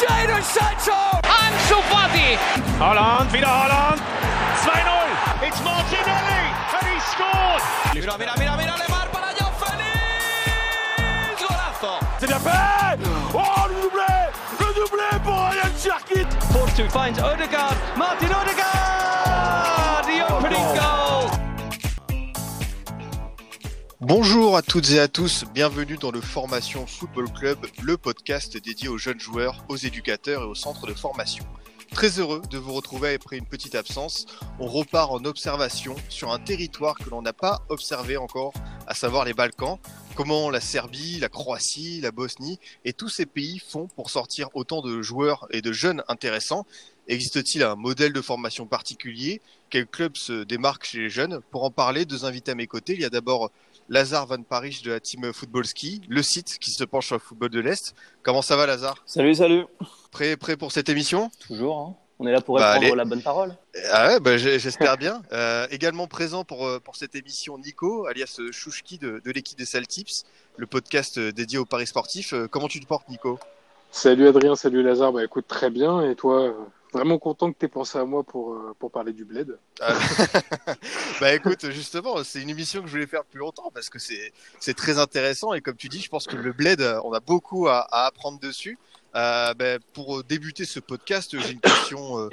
Jadon Sancho! Ansu Fati! Holland, wieder Holland. 2-0. It's Martinelli and he scored. Mira, mira, mira, mira, Lemar para Joao Félix! Golazo! C'est bien fait. Oh, le doublé. Le doublé pour Ryan Cherkit. Force 2 finds Odegaard. Martin Odegaard! The opening goal! Bonjour à toutes et à tous, bienvenue dans le Formation Football Club, le podcast dédié aux jeunes joueurs, aux éducateurs et aux centres de formation. Très heureux de vous retrouver après une petite absence. On repart en observation sur un territoire que l'on n'a pas observé encore, à savoir les Balkans. Comment la Serbie, la Croatie, la Bosnie et tous ces pays font pour sortir autant de joueurs et de jeunes intéressants? Existe-t-il un modèle de formation particulier? Quel club se démarque chez les jeunes? Pour en parler, deux invités à mes côtés. Il y a d'abord Lazare Van Paris de la team Football Ski, le site qui se penche sur le football de l'Est. Comment ça va Lazare? Salut, salut. Prêt, prêt pour cette émission? Toujours, hein. on est là pour Bah, répondre la bonne parole. Ah ouais, bah, j'espère bien. Euh, également présent pour, euh, pour cette émission Nico, alias euh, Chouchki de, de l'équipe des Saltips, le podcast dédié aux paris sportifs. Comment tu te portes Nico? Salut Adrien, salut Lazare. Bah écoute, très bien. Et toi, vraiment content que tu aies pensé à moi pour, euh, pour parler du bled. Ah, Bah écoute, justement, c'est une émission que je voulais faire depuis longtemps parce que c'est très intéressant et comme tu dis, je pense que le bled, euh, on a beaucoup à, à apprendre dessus. Euh, bah, pour débuter ce podcast, j'ai une question euh,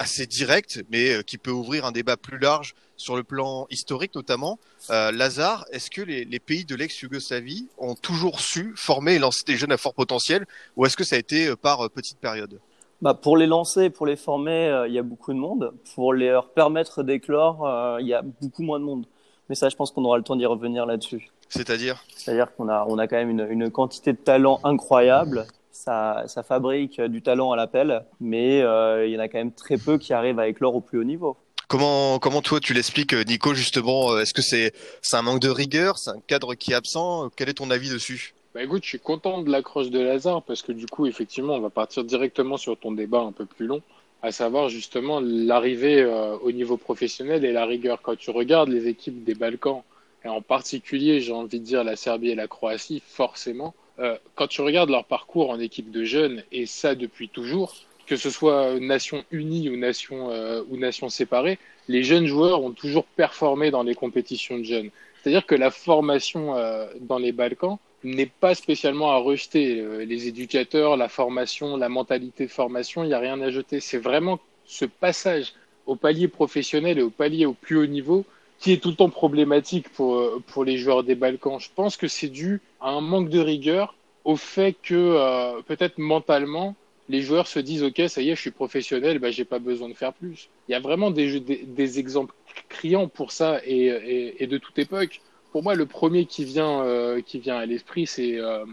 assez directe, mais euh, qui peut ouvrir un débat plus large sur le plan historique notamment. Euh, Lazare, est-ce que les, les pays de l'ex-Yougoslavie ont toujours su former et lancer des jeunes à fort potentiel ou est-ce que ça a été euh, par euh, petite période Bah, pour les lancer, pour les former, euh, il y a beaucoup de monde. Pour leur permettre d'éclore, euh, il y a beaucoup moins de monde. Mais ça, je pense qu'on aura le temps d'y revenir là-dessus. C'est-à-dire? C'est-à-dire qu'on a, on a quand même une, une quantité de talent incroyable. Ça, ça fabrique euh, du talent à l'appel, mais euh, il y en a quand même très peu qui arrivent à éclore au plus haut niveau. Comment, comment toi tu l'expliques, Nico, justement Est-ce que c'est c'est un manque de rigueur? C'est un cadre qui est absent? Quel est ton avis dessus? Bah écoute, je suis content de l'accroche de Lazare parce que du coup, effectivement, on va partir directement sur ton débat un peu plus long, à savoir justement l'arrivée euh, au niveau professionnel et la rigueur. Quand tu regardes les équipes des Balkans, et en particulier, j'ai envie de dire la Serbie et la Croatie, forcément, euh, quand tu regardes leur parcours en équipe de jeunes, et ça depuis toujours, que ce soit nation unie ou nation, euh, ou nation séparée, les jeunes joueurs ont toujours performé dans les compétitions de jeunes. C'est-à-dire que la formation euh, dans les Balkans n'est pas spécialement à rejeter. Euh, les éducateurs, la formation, la mentalité de formation, il n'y a rien à jeter. C'est vraiment ce passage au palier professionnel et au palier au plus haut niveau qui est tout le temps problématique pour, euh, pour les joueurs des Balkans. Je pense que c'est dû à un manque de rigueur, au fait que euh, peut-être mentalement, les joueurs se disent ok ça y est je suis professionnel bah j'ai pas besoin de faire plus il y a vraiment des, des, des exemples criants pour ça et, et, et de toute époque pour moi le premier qui vient euh, qui vient à l'esprit c'est euh,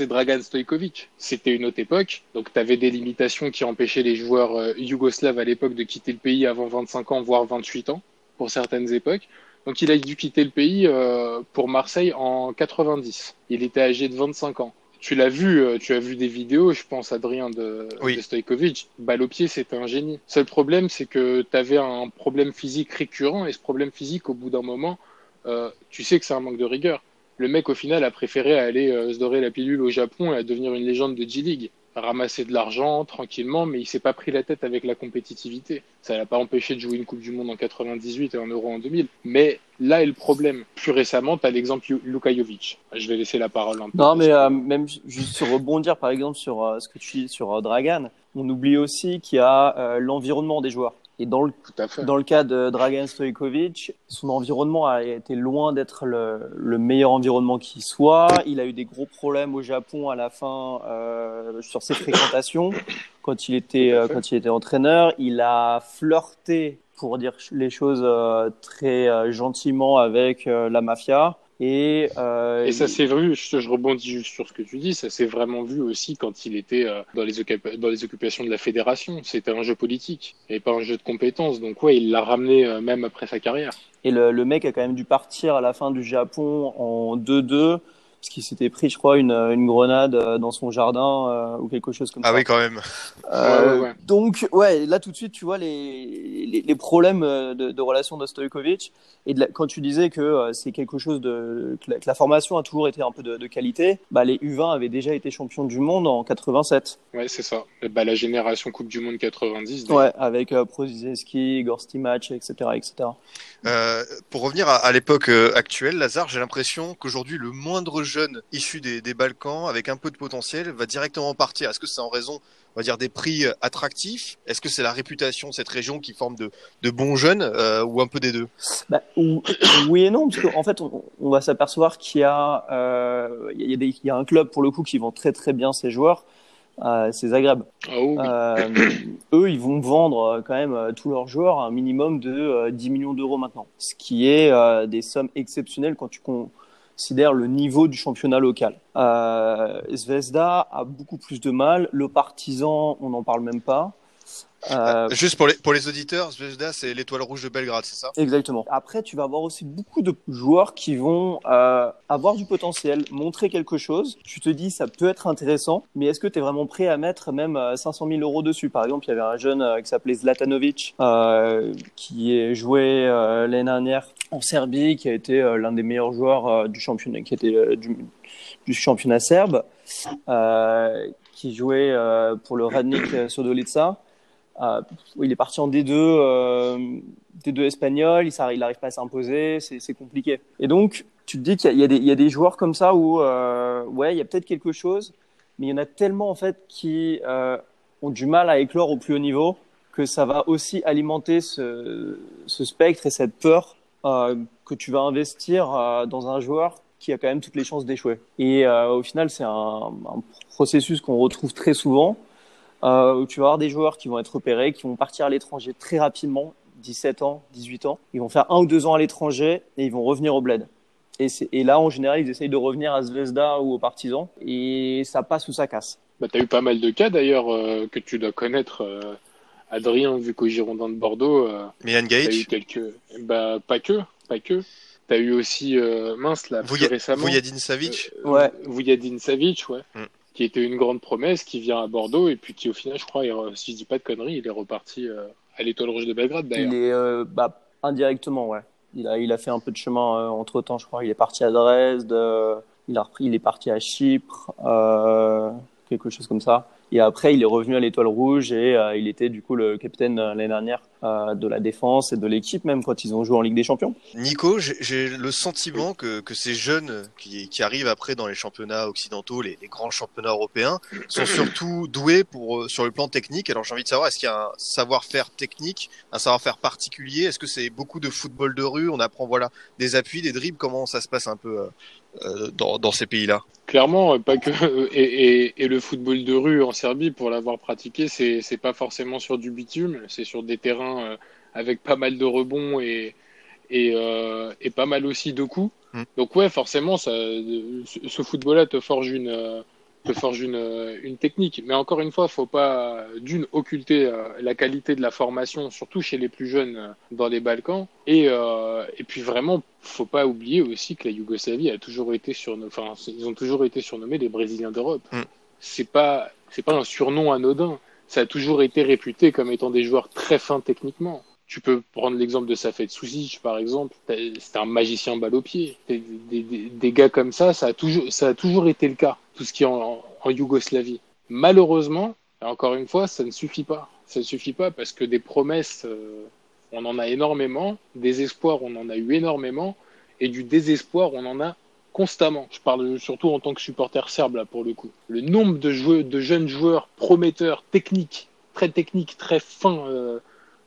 Dragan Stojkovic c'était une autre époque donc tu avais des limitations qui empêchaient les joueurs euh, yougoslaves à l'époque de quitter le pays avant 25 ans voire 28 ans pour certaines époques donc il a dû quitter le pays euh, pour Marseille en 90 il était âgé de 25 ans tu l'as vu, tu as vu des vidéos, je pense, Adrien, de, Oui. de Stojkovic. Balle au pied, c'était un génie. Seul problème, c'est que tu avais un problème physique récurrent et ce problème physique, au bout d'un moment, euh, tu sais que c'est un manque de rigueur. Le mec, au final, a préféré aller euh, se dorer la pilule au Japon et à devenir une légende de G-League. Ramasser de l'argent tranquillement, mais il s'est pas pris la tête avec la compétitivité. Ça l'a pas empêché de jouer une Coupe du Monde en 98 et un Euro en 2000. Mais là est le problème. Plus récemment, tu as l'exemple Lu- Luka Jovic. Je vais laisser la parole un peu. Non, mais euh, même ju- juste sur rebondir, par exemple, sur ce que tu dis sur Dragan, on oublie aussi qu'il y a l'environnement des joueurs. Et dans le, dans le cas de Dragan Stojkovic, son environnement a été loin d'être le, le meilleur environnement qui soit. Il a eu des gros problèmes au Japon à la fin euh, sur ses fréquentations quand il était euh, quand il était entraîneur. Il a flirté, pour dire les choses euh, très euh, gentiment, avec euh, la mafia. Et, euh, Et ça il- s'est vu, je, je rebondis juste sur ce que tu dis, ça s'est vraiment vu aussi quand il était euh, dans, les occupa- dans les occupations de la fédération. C'était un jeu politique et pas un jeu de compétences. Donc ouais, il l'a ramené euh, même après sa carrière. Et le, le mec a quand même dû partir à la fin du Japon en 2-2 parce qu'il s'était pris, je crois, une, une grenade euh, dans son jardin euh, ou quelque chose comme Ah ça. oui, quand même. Euh, Ouais, ouais, ouais. Donc, ouais, là tout de suite, tu vois les, les, les problèmes de, de relation de Stojkovic. Et de la- quand tu disais que euh, c'est quelque chose de. Que la, que la formation a toujours été un peu de, de qualité, bah, les U20 avaient déjà été champions du monde en 87. Ouais, c'est ça. Bah, la génération Coupe du Monde 90. Ouais, avec euh, Prozizeski, Gorstimac, etc. etc. Euh, pour revenir à, l'époque euh, actuelle, Lazare, j'ai l'impression qu'aujourd'hui, le moindre jeune issu des, Balkans, avec un peu de potentiel, va directement partir. Est-ce que c'est en raison, on va dire, des prix euh, attractifs? Est-ce que c'est la réputation de cette région qui forme de, bons jeunes ou un peu des deux? Bah, ou- oui et non, parce qu'en fait, on, va s'apercevoir qu'il y, y, a un club, pour le coup, qui vend très très bien ses joueurs, c'est Zagreb. Ah oui. Euh, eux, ils vont vendre euh, quand même euh, tous leurs joueurs à un minimum de euh, 10 millions d'euros maintenant, ce qui est des sommes exceptionnelles quand tu considères le niveau du championnat local. Euh, Zvezda a beaucoup plus de mal. Le Partizan, on n'en parle même pas. Euh, Juste pour les, pour les auditeurs, Zvezda, c'est l'étoile rouge de Belgrade, c'est ça? Exactement. Après, tu vas avoir aussi beaucoup de joueurs qui vont euh, avoir du potentiel, montrer quelque chose. Tu te dis, ça peut être intéressant, mais est-ce que tu es vraiment prêt à mettre même euh, 500 000 euros dessus? Par exemple, il y avait un jeune euh, qui s'appelait Zlatanovic, euh, qui est joué euh, l'année dernière en Serbie, qui a été euh, l'un des meilleurs joueurs euh, du championnat, qui était euh, du, du championnat serbe, euh, qui jouait euh, pour le Radnik Sodolica. Euh, il est parti en D2, euh, D2 espagnol, il n'arrive pas à s'imposer, c'est compliqué. Et donc, tu te dis qu'il y, y y a des joueurs comme ça où, euh, ouais, il y a peut-être quelque chose, mais il y en a tellement en fait qui euh, ont du mal à éclore au plus haut niveau que ça va aussi alimenter ce, ce spectre et cette peur euh, que tu vas investir euh, dans un joueur qui a quand même toutes les chances d'échouer. Et au final, c'est un, un processus qu'on retrouve très souvent euh, où tu vas avoir des joueurs qui vont être repérés, qui vont partir à l'étranger très rapidement, 17 ans, 18 ans. Ils vont faire un ou deux ans à l'étranger et ils vont revenir au bled. Et, là, en général, ils essayent de revenir à Zvezda ou au Partizan et ça passe ou ça casse. Bah, tu as eu pas mal de cas d'ailleurs euh, que tu dois connaître, euh, Adrien, vu qu'au Girondin de Bordeaux, euh, eu Gaïc quelques. Bah, pas que, pas que. Tu as eu aussi, euh, mince, là, plus Vuja- récemment. Vujadin Savic Euh, Ouais. Vujadin Savic, ouais. Mm. Qui était une grande promesse, qui vient à Bordeaux et puis qui, au final, je crois, si je dis pas de conneries, il est reparti euh, à l'Étoile Rouge de Belgrade d'ailleurs. Il est euh, bah, indirectement, ouais. Il a, il a fait un peu de chemin entre temps, je crois. Il est parti à Dresde, euh, il a repris, il est parti à Chypre, euh, quelque chose comme ça. Et après, il est revenu à l'Étoile Rouge et euh, il était du coup le capitaine euh, l'année dernière euh, de la défense et de l'équipe même quand ils ont joué en Ligue des Champions. Nico, j'ai- le sentiment que, que ces jeunes qui, arrivent après dans les championnats occidentaux, les, grands championnats européens, sont surtout doués pour, sur le plan technique. Alors j'ai envie de savoir, est-ce qu'il y a un savoir-faire technique, un savoir-faire particulier? Est-ce que c'est beaucoup de football de rue? On apprend voilà des appuis, des dribbles? Comment ça se passe un peu dans, dans ces pays-là Clairement, euh, pas que. Et, et, et le football de rue en Serbie, pour l'avoir pratiqué, c'est c'est pas forcément sur du bitume, c'est sur des terrains euh, avec pas mal de rebonds et, et, euh, et pas mal aussi de coups. Mm. Donc, ouais, forcément, ça, ce ce football-là te forge une. Euh, te forge une, euh, une technique. Mais encore une fois, faut pas d'une occulter euh, la qualité de la formation, surtout chez les plus jeunes euh, dans les Balkans. Et, euh, et puis vraiment, faut pas oublier aussi que la Yougoslavie a toujours été surnommée, enfin, ils ont toujours été surnommés les Brésiliens d'Europe. Mm. C'est pas, c'est pas un surnom anodin. Ça a toujours été réputé comme étant des joueurs très fins techniquement. Tu peux prendre l'exemple de Safet Suzic, par exemple. C'était un magicien balle au pied. Des, des, des, des gars comme ça, ça a toujours, ça a toujours été le cas. Tout ce qui est en, Yougoslavie. Malheureusement, encore une fois, ça ne suffit pas. Ça ne suffit pas parce que des promesses, euh, on en a énormément. Des espoirs, on en a eu énormément. Et du désespoir, on en a constamment. Je parle surtout en tant que supporter serbe, là, pour le coup. Le nombre de, joueurs, de jeunes joueurs prometteurs, techniques, très techniques, très fins, euh,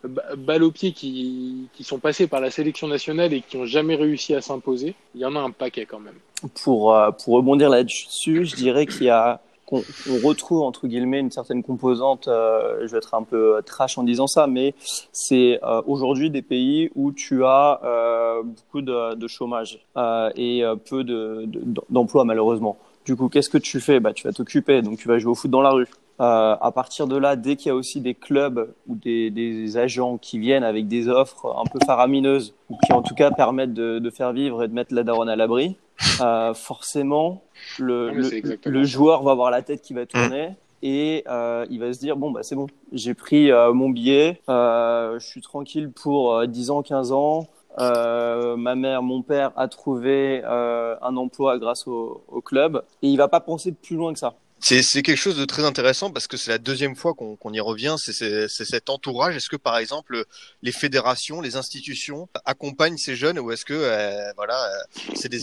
balles au pied qui, qui sont passés par la sélection nationale et qui n'ont jamais réussi à s'imposer, il y en a un paquet quand même. Pour, euh, pour rebondir là-dessus, je dirais qu'il y a qu'on on retrouve entre guillemets une certaine composante. Euh, je vais être un peu trash en disant ça, mais c'est euh, aujourd'hui des pays où tu as euh, beaucoup de, chômage euh, et peu de, de, d'emploi malheureusement. Du coup, qu'est-ce que tu fais? Bah, tu vas t'occuper, donc tu vas jouer au foot dans la rue. Euh, à partir de là, dès qu'il y a aussi des clubs ou des, des, agents qui viennent avec des offres un peu faramineuses ou qui en tout cas permettent de, de faire vivre et de mettre la daronne à l'abri, euh, forcément, le, Non, c'est le, joueur va avoir la tête qui va tourner. Et euh, il va se dire bon bah c'est bon j'ai pris euh, mon billet euh, je suis tranquille pour euh, 10 ans 15 ans. Euh, ma mère mon père a trouvé euh, un emploi grâce au, au club. Et il va pas penser plus loin que ça C'est quelque chose de très intéressant parce que c'est la deuxième fois qu'on y revient. C'est cet entourage. Est-ce que par exemple les fédérations, les institutions accompagnent ces jeunes ou est-ce que euh, voilà, euh, c'est des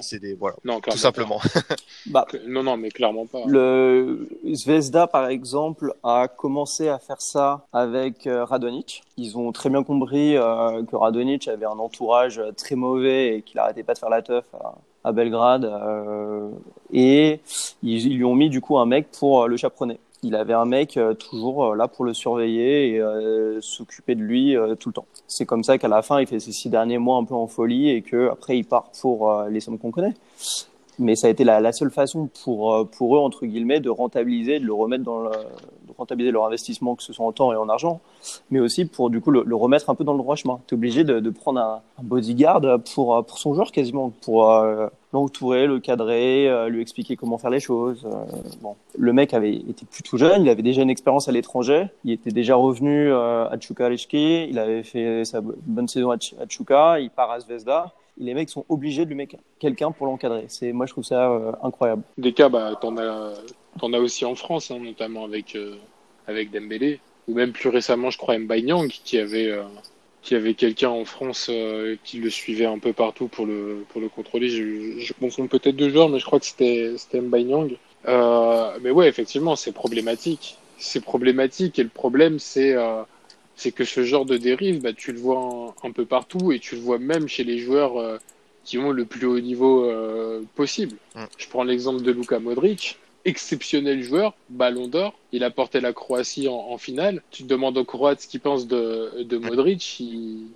c'est des voilà, Non, tout simplement. bah. Non, non, mais clairement pas. Le Zvezda, par exemple, a commencé à faire ça avec euh, Radonic. Ils ont très bien compris euh, que Radonic avait un entourage très mauvais et qu'il arrêtait pas de faire la teuf à, à Belgrade. euh, et ils, lui ont mis du coup un mec pour euh, le chaperonner. Il avait un mec euh, toujours là pour le surveiller et s'occuper de lui tout le temps. C'est comme ça qu'à la fin, il fait ses six derniers mois un peu en folie et que après il part pour les sommes qu'on connaît mais ça a été la, seule façon pour, euh, pour eux, entre guillemets, de rentabiliser, de le remettre dans le, de rentabiliser leur investissement, que ce soit en temps et en argent, mais aussi pour, du coup, le, remettre un peu dans le droit chemin. Tu es obligé de, prendre un, bodyguard pour, euh, pour son joueur quasiment, pour euh, l'entourer, le cadrer, lui expliquer comment faire les choses. bon. Le mec avait été plutôt jeune, il avait déjà une expérience à l'étranger, il était déjà revenu à Tchoukalechki, il avait fait sa bonne saison à, Tch- à Tchouka, il part à Zvezda. Les mecs sont obligés de lui mettre quelqu'un pour l'encadrer. C'est, moi, je trouve ça euh, incroyable. Des cas, bah, t'en as, t'en as aussi en France, hein, notamment avec, euh, avec Dembélé. Ou même plus récemment, je crois, Mbaye qui avait, euh, qui avait quelqu'un en France euh, qui le suivait un peu partout pour le, pour le contrôler. Je, je confonds peut-être deux joueurs, mais je crois que c'était, c'était Mbaye mais ouais, effectivement, c'est problématique. C'est problématique et le problème, c'est, c'est que ce genre de dérive, bah, tu le vois un, un peu partout et tu le vois même chez les joueurs euh, qui ont le plus haut niveau euh, possible. Mm. Je prends l'exemple de Luka Modric, exceptionnel joueur, ballon d'or, il a porté la Croatie en, en finale. Tu te demandes aux Croates ce qu'ils pensent de, de Modric, ils,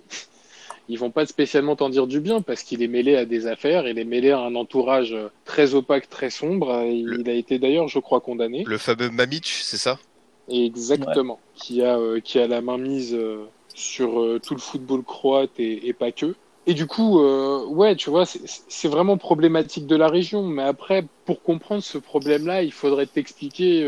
ils vont pas spécialement t'en dire du bien parce qu'il est mêlé à des affaires, il est mêlé à un entourage très opaque, très sombre. Il, Le- il a été d'ailleurs, je crois, condamné. Le fameux Mamic, c'est ça? Exactement. Qui a euh, qui a la main mise euh, sur euh, tout le football croate et, et pas que. Et du coup, ouais, tu vois, c'est- vraiment problématique de la région. Mais après, pour comprendre ce problème-là, il faudrait t'expliquer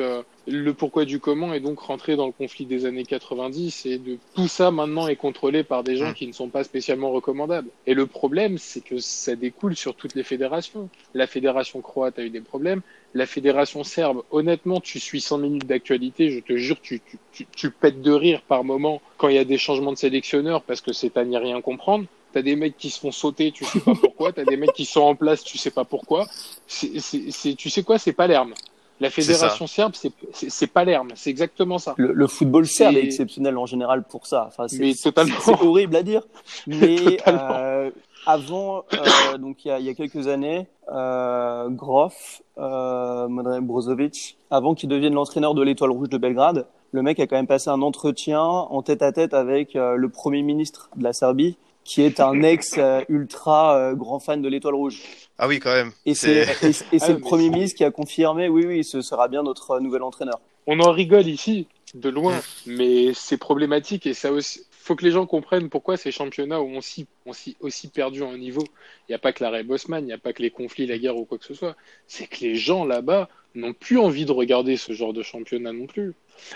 le pourquoi du comment et donc rentrer dans le conflit des années 90. Et de tout ça maintenant est contrôlé par des gens qui ne sont pas spécialement recommandables. Et le problème, c'est que ça découle sur toutes les fédérations. La fédération croate a eu des problèmes. La fédération serbe, honnêtement, tu suis 100 minutes d'actualité, je te jure, tu, tu, tu, tu pètes de rire par moment quand il y a des changements de sélectionneurs parce que c'est à n'y rien comprendre. T'as des mecs qui se font sauter, tu sais pas pourquoi. T'as des mecs qui sont en place, tu sais pas pourquoi. C'est, c'est, c'est- tu sais quoi, c'est Palerme. La fédération serbe, c'est, c'est, c'est Palerme. C'est exactement ça. Le, le football serbe est exceptionnel en général pour ça. Enfin, c'est, Mais c'est- totalement. c'est horrible à dire. Mais Totalement. euh, avant, euh, donc il y a, il y a quelques années, euh, Groff, euh, Brozovic, avant qu'il devienne l'entraîneur de l'Étoile Rouge de Belgrade, le mec a quand même passé un entretien en tête à tête avec euh, le premier ministre de la Serbie, qui est un ex euh, ultra euh, grand fan de l'Étoile Rouge. Ah oui, quand même. Et c'est, et, et c'est Ah, le premier ministre qui a confirmé, oui, oui, ce sera bien notre euh, nouvel entraîneur. On en rigole ici, de loin, mais c'est problématique et ça aussi. Faut que les gens comprennent pourquoi ces championnats ont aussi, ont si- aussi perdu en niveau. Il n'y a pas que l'arrêt Bosman, il n'y a pas que les conflits, la guerre ou quoi que ce soit. C'est que les gens là-bas n'ont plus envie de regarder ce genre de championnat non plus.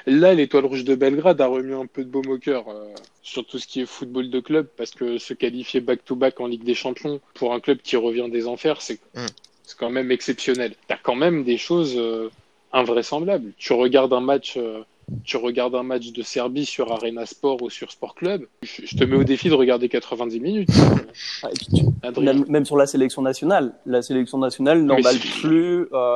Là, l'Étoile Rouge de Belgrade a remis un peu de baume au cœur euh, sur tout ce qui est football de club parce que se qualifier back-to-back en Ligue des Champions pour un club qui revient des enfers, c'est Mm. c'est quand même exceptionnel. T'as quand même des choses euh, invraisemblables. Tu regardes un match, euh, tu regardes un match de Serbie sur Arena Sport ou sur Sport Club. Je, te mets au défi de regarder 90 minutes. Ah, et puis tu- Adrien. Même, même sur la sélection nationale, la sélection nationale n'emballe plus euh,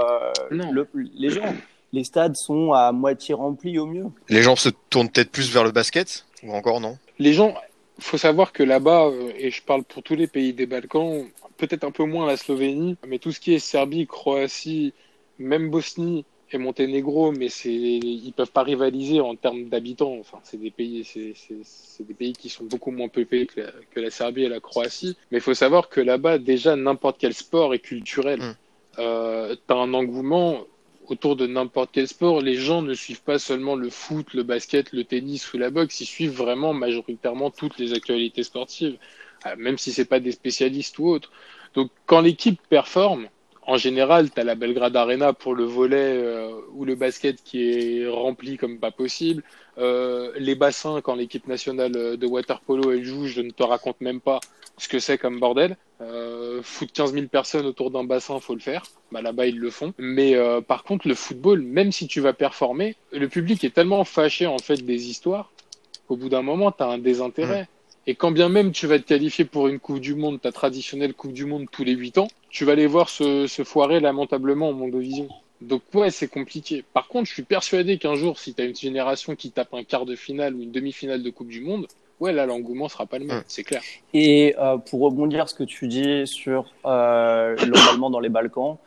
Non. le- les gens. Les stades sont à moitié remplis au mieux. Les gens se tournent peut-être plus vers le basket ou encore non? Les gens, faut savoir que là-bas, euh, et je parle pour tous les pays des Balkans, peut-être un peu moins la Slovénie, mais tout ce qui est Serbie, Croatie, même Bosnie et Monténégro, mais c'est, ils peuvent pas rivaliser en termes d'habitants. Enfin, c'est des pays, c'est, c'est, c'est des pays qui sont beaucoup moins peuplés que la, que la Serbie et la Croatie. Mais il faut savoir que là-bas, déjà, n'importe quel sport est culturel. Mm. Euh, t'as un engouement autour de n'importe quel sport, les gens ne suivent pas seulement le foot, le basket, le tennis ou la boxe, ils suivent vraiment majoritairement toutes les actualités sportives, euh, même si c'est pas des spécialistes ou autres. Donc quand l'équipe performe, en général, tu la Belgrade Arena pour le volet euh, ou le basket qui est rempli comme pas possible. Euh, les bassins, quand l'équipe nationale de water polo elle joue, je ne te raconte même pas ce que c'est comme bordel. Euh, foutre 15 000 personnes autour d'un bassin, faut le faire. Bah, Là-bas, ils le font. Mais euh, par contre, le football, même si tu vas performer, le public est tellement fâché en fait des histoires qu'au bout d'un moment, tu as un désintérêt. Et quand bien même tu vas te qualifier pour une Coupe du Monde, ta traditionnelle Coupe du Monde tous les 8 ans, tu vas les voir se, se foirer lamentablement au Mondovision. Donc ouais, c'est compliqué. Par contre, je suis persuadé qu'un jour, si tu as une génération qui tape un quart de finale ou une demi-finale de Coupe du Monde, ouais, là, l'engouement sera pas le même, Mm. c'est clair. Et euh, pour rebondir ce que tu dis sur euh, dans les Balkans,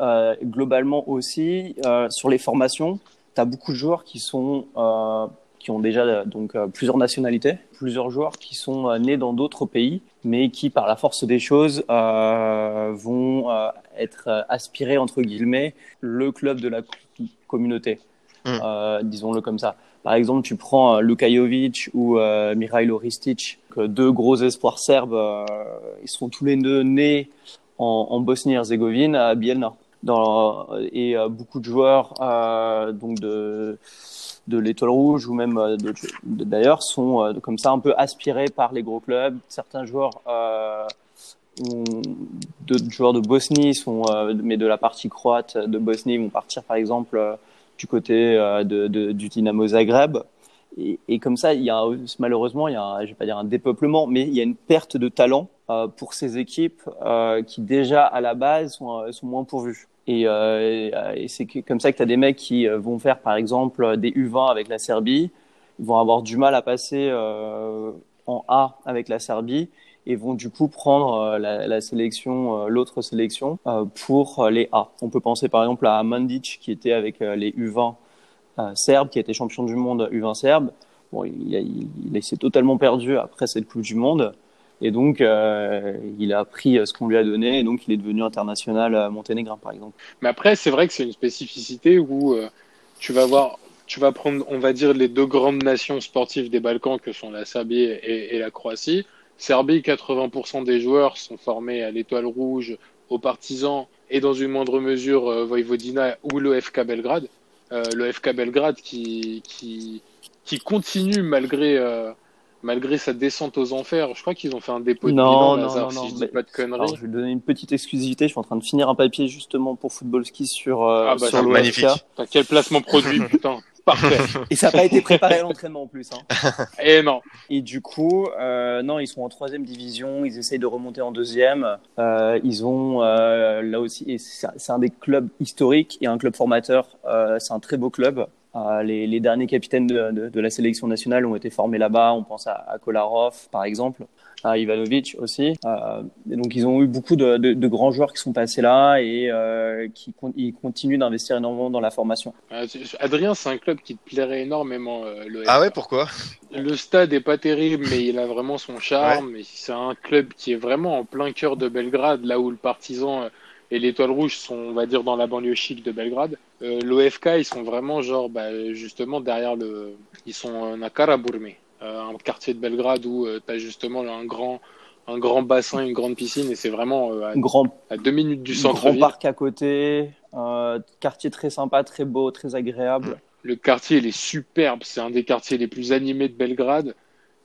euh, globalement aussi euh, sur les formations, tu as beaucoup de joueurs qui sont euh, qui ont déjà euh, donc euh, plusieurs nationalités, plusieurs joueurs qui sont euh, nés dans d'autres pays, mais qui par la force des choses euh, vont euh, être aspirés entre guillemets le club de la communauté, Mm. euh, disons-le comme ça. Par exemple, tu prends euh, Luka Jovic ou Mihajlo Ristic, deux gros espoirs serbes, ils sont tous les deux nés en, en Bosnie-Herzégovine à Bielna. Et euh, beaucoup de joueurs euh, donc de de l'Étoile Rouge ou même euh, de- de- d'ailleurs sont comme ça un peu aspirés par les gros clubs. Certains joueurs euh, d'autres joueurs de Bosnie sont mais de la partie croate de Bosnie vont partir par exemple du côté de, de- du Dynamo Zagreb. Et, comme ça, il y a malheureusement, il y a, je vais pas dire un dépeuplement, mais il y a une perte de talent pour ces équipes euh, qui déjà à la base sont, euh, sont moins pourvues. Et, euh, c'est comme ça que tu as des mecs qui euh, vont faire par exemple des U20 avec la Serbie, ils vont avoir du mal à passer euh, en A avec la Serbie et vont du coup prendre euh, la, sélection, euh, l'autre sélection euh, pour euh, les A. On peut penser par exemple à Mandic qui était avec euh, les U20 euh, serbes, qui été champion du monde U20 serbe. Bon, il s'est totalement perdu après cette Coupe du Monde. Et donc, euh, il a pris ce qu'on lui a donné, et donc il est devenu international euh, monténégrin, par exemple. Mais après, c'est vrai que c'est une spécificité où euh, tu vas voir, tu vas prendre, on va dire, les deux grandes nations sportives des Balkans que sont la Serbie et, la Croatie. Serbie, 80% des joueurs sont formés à l'Étoile Rouge, aux Partisans et dans une moindre mesure euh, Vojvodina ou le FK Belgrade. Euh, le FK Belgrade qui, qui, continue malgré, euh, malgré sa descente aux enfers. Je crois qu'ils ont fait un dépôt de Non, bilan, non, Lazare, non, si non, je dis pas de conneries. Alors, je vais donner une petite exclusivité. Je suis en train de finir un papier justement pour Football Ski sur, euh, Ah bah, sur magnifique. Quel placement produit, putain. Parfait. Et ça n'a pas été préparé à l'entraînement en plus. Hein. Et non. Et du coup, euh, non, ils sont en troisième division, ils essayent de remonter en deuxième. Euh, ils ont euh, là aussi, et c'est un des clubs historiques et un club formateur. Euh, c'est un très beau club. Euh, les, les derniers capitaines de, de, de la sélection nationale ont été formés là-bas. On pense à, à Kolarov, par exemple, à Ivanovic aussi. Euh, et donc, ils ont eu beaucoup de, de, de grands joueurs qui sont passés là et euh, qui con- ils continuent d'investir énormément dans la formation. Adrien, c'est un club qui te plairait énormément. euh, le Ah ouais, pourquoi? Le stade est pas terrible, mais il a vraiment son charme. C'est un club qui est vraiment en plein cœur de Belgrade, là où le Partizan euh, et l'Étoile Rouge sont, on va dire, dans la banlieue chic de Belgrade. Euh, L'OFK, ils sont vraiment genre, bah, justement derrière le, ils sont à Karaburme, euh, un quartier de Belgrade où tu as justement un grand, un grand bassin, une grande piscine, et c'est vraiment euh, à, grand deux minutes du grand centre-ville. parc à côté, euh, quartier très sympa, très beau, très agréable. Le quartier, il est superbe. C'est un des quartiers les plus animés de Belgrade.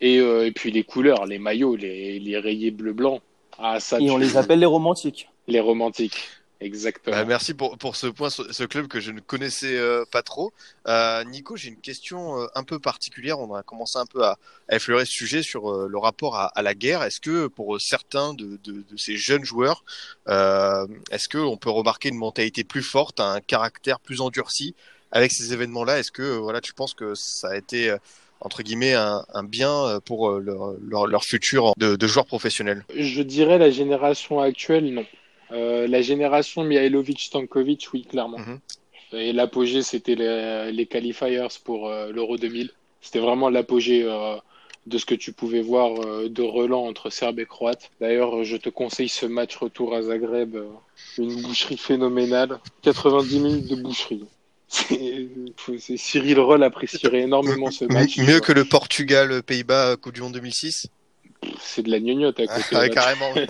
Et, euh, et puis les couleurs, les maillots, les, les rayés bleu-blanc. Ah, ça, Et on les appelle les romantiques. les romantiques. Exactement. Bah, merci pour, pour ce point, ce, ce club que je ne connaissais euh, pas trop. Euh, Nico, j'ai une question euh, un peu particulière. On a commencé un peu à, à effleurer ce sujet sur euh, le rapport à, à la guerre. Est-ce que pour certains de, de, de ces jeunes joueurs, euh, est-ce qu'on peut remarquer une mentalité plus forte, un caractère plus endurci avec ces événements-là? Est-ce que voilà, tu penses que ça a été euh, entre guillemets un, un bien euh, pour euh, leur, leur, leur futur de, de joueurs professionnels Je dirais la génération actuelle, non. Euh, la génération Mihailovic-Stankovic, oui, clairement. Mhm. Et l'apogée, c'était les, les qualifiers pour euh, l'Euro 2000. C'était vraiment l'apogée euh, de ce que tu pouvais voir de relan entre Serbes et Croates. D'ailleurs, je te conseille ce match retour à Zagreb. une boucherie phénoménale. 90 minutes de boucherie. Cyril Roll apprécierait énormément ce match. Mieux que le Portugal, Pays-Bas, Coupe du Monde 2006 C'est de la gnognotte à côté. Ouais, là. carrément.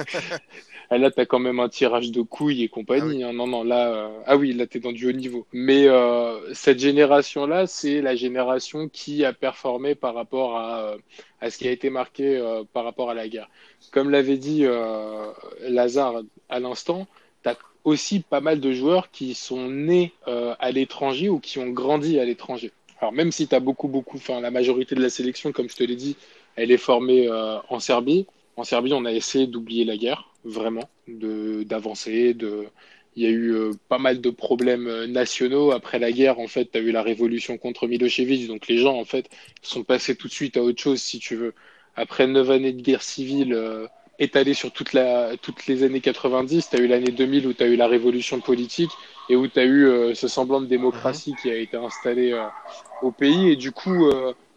Ah, là, t'as quand même un tirage de couilles et compagnie. hein. Non, non, là, euh, ah oui, là, t'es dans du haut niveau. Mais euh, cette génération-là, c'est la génération qui a performé par rapport à, euh, à ce qui a été marqué euh, par rapport à la guerre. Comme l'avait dit euh, Lazare à l'instant, t'as aussi pas mal de joueurs qui sont nés euh, à l'étranger ou qui ont grandi à l'étranger. Alors même si t'as beaucoup, beaucoup, enfin la majorité de la sélection, comme je te l'ai dit, elle est formée euh, en Serbie. En Serbie, on a essayé d'oublier la guerre, vraiment, d'avancer, de il y a eu euh, pas mal de problèmes euh, nationaux après la guerre. En fait, tu as eu la révolution contre Milosevic, donc les gens en fait sont passés tout de suite à autre chose, si tu veux. Après neuf années de guerre civile euh, étalées sur toutes les années 90, tu as eu l'année 2000 où tu as eu la révolution politique et où tu as eu euh, ce semblant de démocratie qui a été installé euh, au pays. Et du coup,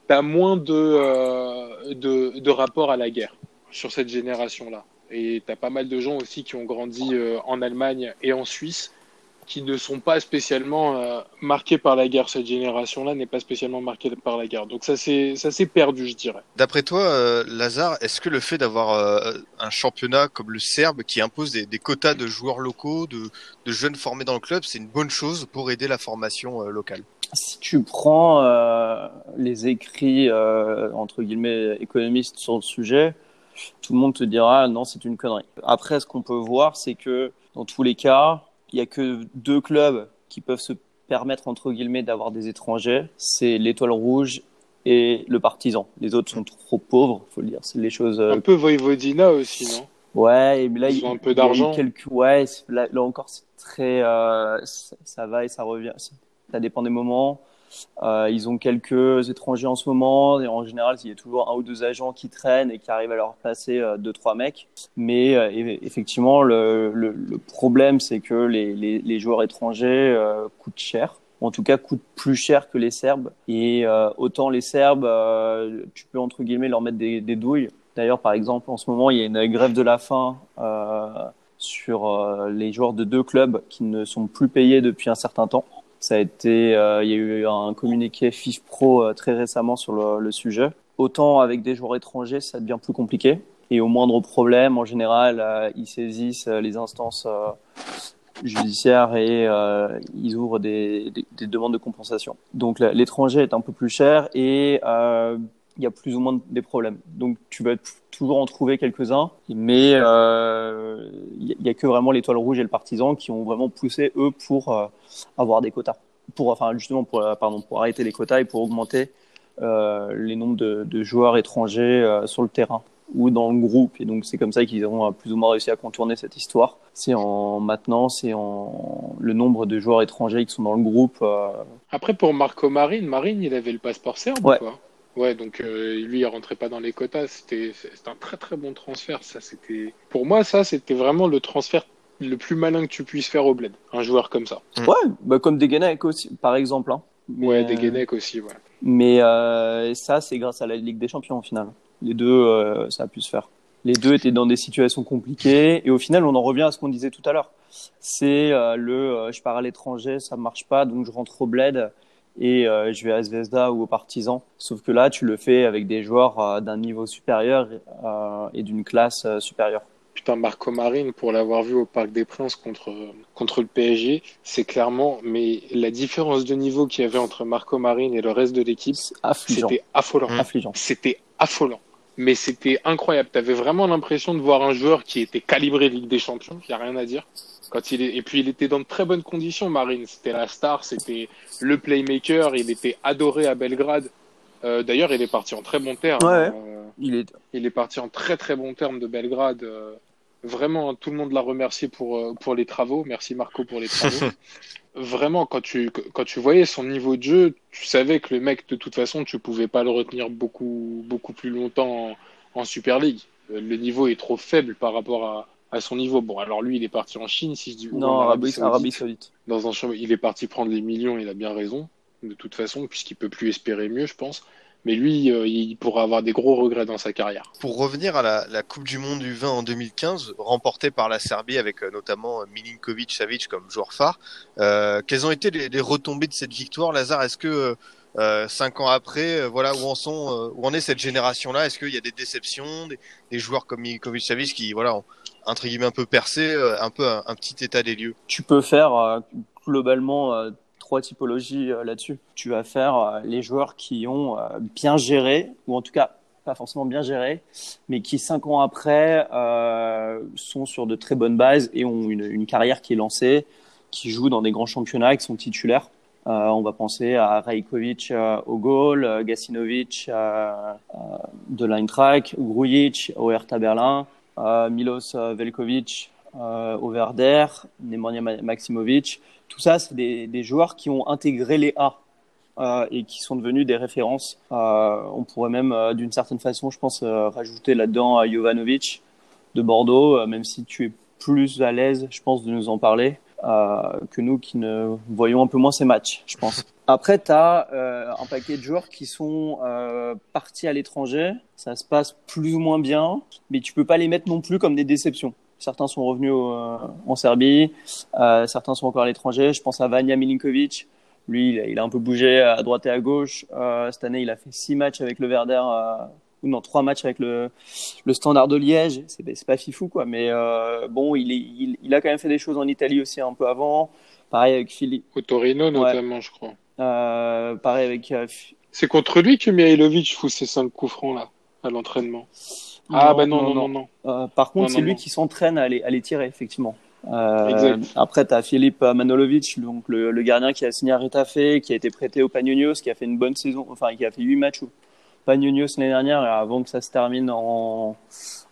tu as moins de, euh, de, de rapport à la guerre sur cette génération-là. Et tu as pas mal de gens aussi qui ont grandi euh, en Allemagne et en Suisse qui ne sont pas spécialement euh, marqués par la guerre. Cette génération-là n'est pas spécialement marquée par la guerre. Donc ça s'est perdu, je dirais. D'après toi, euh, Lazare, est-ce que le fait d'avoir euh, un championnat comme le Serbe qui impose des, des quotas de joueurs locaux, de, de jeunes formés dans le club, c'est une bonne chose pour aider la formation euh, locale? Si tu prends euh, les écrits, euh, entre guillemets, économistes sur le sujet, tout le monde te dira non, c'est une connerie. Après, ce qu'on peut voir, c'est que dans tous les cas, il y a que deux clubs qui peuvent se permettre, entre guillemets, d'avoir des étrangers. C'est l'Étoile Rouge et le Partisan. Les autres sont trop pauvres, faut le dire. C'est les choses. euh, Un peu Voivodina aussi, non? Ouais, et là, Ils il, ont un peu il d'argent. Quelques... Ouais, là, là encore, c'est très. euh, ça va et ça revient. Ça dépend des moments. Euh, ils ont quelques étrangers en ce moment. Et en général, il y a toujours un ou deux agents qui traînent et qui arrivent à leur placer euh, deux, trois mecs. Mais euh, effectivement, le, problème, c'est que les, joueurs étrangers euh, coûtent cher. En tout cas, coûtent plus cher que les Serbes. Et autant les Serbes, tu peux entre guillemets leur mettre des, douilles. D'ailleurs, par exemple, en ce moment, il y a une grève de la faim sur les joueurs de deux clubs qui ne sont plus payés depuis un certain temps. Ça a été, euh, il y a eu un communiqué FIF Pro euh, très récemment sur le, le sujet. Autant avec des joueurs étrangers, ça devient plus compliqué. Et au moindre problème, en général, euh, ils saisissent euh, les instances judiciaires et ils ouvrent des, des, des demandes de compensation. Donc l'étranger est un peu plus cher et il y a plus ou moins des problèmes. Donc tu vas toujours en trouver quelques-uns, mais euh, il y, a- il y a que vraiment l'étoile rouge et le partisan qui ont vraiment poussé eux pour euh, avoir des quotas, pour enfin justement pour euh, pardon pour arrêter les quotas et pour augmenter euh, les nombres de, de joueurs étrangers euh, sur le terrain ou dans le groupe. Et donc c'est comme ça qu'ils ont euh, plus ou moins réussi à contourner cette histoire. C'est en maintenant c'est en le nombre de joueurs étrangers qui sont dans le groupe. euh, Après, pour Marco Marine, Marine, il avait le passeport serbe Ouais. ou pas? Ouais, donc euh, lui, il rentrait pas dans les quotas. C'était c'était un très très bon transfert. Ça, c'était pour moi, ça, c'était vraiment le transfert le plus malin que tu puisses faire au bled. Un joueur comme ça. Mm. Ouais, bah comme Degenek aussi, par exemple. Hein. Ouais, Mais, des euh, Guénec aussi, ouais. Mais euh, ça, c'est grâce à la Ligue des Champions au final. Les deux, euh, ça a pu se faire. Les deux étaient dans des situations compliquées et au final, on en revient à ce qu'on disait tout à l'heure. C'est euh, le euh, je pars à l'étranger, ça marche pas, donc je rentre au bled et euh, je vais à Zvezda ou au Partizan. Sauf que là, tu le fais avec des joueurs euh, d'un niveau supérieur euh, et d'une classe euh, supérieure. Putain, Marco Marine, pour l'avoir vu au Parc des Princes contre, contre le PSG, c'est clairement, mais la différence de niveau qu'il y avait entre Marco Marine et le reste de l'équipe, c'était affolant. Mm. Affligeant. C'était affolant. Mais c'était incroyable. Tu avais vraiment l'impression de voir un joueur qui était calibré Ligue des Champions, il n'y a rien à dire. Quand il est... Et puis il était dans de très bonnes conditions, Marine. C'était la star, c'était le playmaker, il était adoré à Belgrade. Euh, D'ailleurs, il est parti en très bon terme. Ouais. Euh, Il est il est parti en très très bon terme de Belgrade. Euh, vraiment, tout le monde l'a remercié pour, pour les travaux. Merci Marco pour les travaux. vraiment, quand tu, quand tu voyais son niveau de jeu, tu savais que le mec, de toute façon, tu pouvais pas le retenir beaucoup, beaucoup plus longtemps en, en Super League. Le niveau est trop faible par rapport à, à son niveau. Bon, alors lui, il est parti en Chine, si je dis non en Arabie, Saoudite. Arabie Saoudite. Dans un champ- il est parti prendre les millions, il a bien raison, de toute façon, puisqu'il peut plus espérer mieux, je pense. Mais lui, euh, il pourra avoir des gros regrets dans sa carrière. Pour revenir à la, la Coupe du Monde du 20 en 2015, remportée par la Serbie avec euh, notamment euh, Milinkovic Savic comme joueur phare, euh, quelles ont été les, les, retombées de cette victoire, Lazare? Est-ce que euh, cinq ans après, euh, voilà où en sont, euh, où en est cette génération-là? Est-ce qu'il y a des déceptions, des, joueurs comme Milinkovic Savic qui, voilà, ont, entre guillemets un peu percé, un peu un, petit état des lieux? Tu peux faire globalement trois typologies là-dessus. Tu vas faire les joueurs qui ont bien géré, ou en tout cas pas forcément bien géré, mais qui cinq ans après sont sur de très bonnes bases et ont une, une, carrière qui est lancée, qui jouent dans des grands championnats, qui sont titulaires. Euh, on va penser à Rajkovic euh, au goal, euh, Gacinovic de l'Eintracht, Grujic au Hertha Berlin, Milos Velkovic au Werder, Nemanja Maximovic. Tout ça, c'est des, joueurs qui ont intégré les A. Et qui sont devenus des références. On pourrait même, d'une certaine façon, je pense, rajouter là-dedans Jovanovic de Bordeaux, même si tu es plus à l'aise, je pense, de nous en parler. Que nous qui ne voyons un peu moins ces matchs, je pense. Après, tu as un paquet de joueurs qui sont partis à l'étranger. Ça se passe plus ou moins bien, mais tu peux pas les mettre non plus comme des déceptions. Certains sont revenus en Serbie, certains sont encore à l'étranger. Je pense à Vanya Milinkovic, lui, il a, un peu bougé à droite et à gauche. Euh, cette année, il a fait six matchs avec le Werder, ou non, trois matchs avec le, le Standard de Liège. C'est pas fifou, quoi. Mais euh, bon, il, est, il, il, a quand même fait des choses en Italie aussi un peu avant. Pareil avec Philippe. Au Torino, notamment, ouais. je crois. Euh, pareil avec. Euh, C'est contre lui que Mihailovic fout ses cinq coups francs, là, à l'entraînement. Ah, bah non, non, non. non, non. par contre, c'est lui qui s'entraîne à les, à les tirer, effectivement. Euh, après, tu as Philippe Manolovic, donc le, le, gardien qui a signé à Retafe, qui a été prêté au Panionios, qui a fait une bonne saison, enfin qui a fait huit matchs au Panionios l'année dernière, avant que ça se termine en,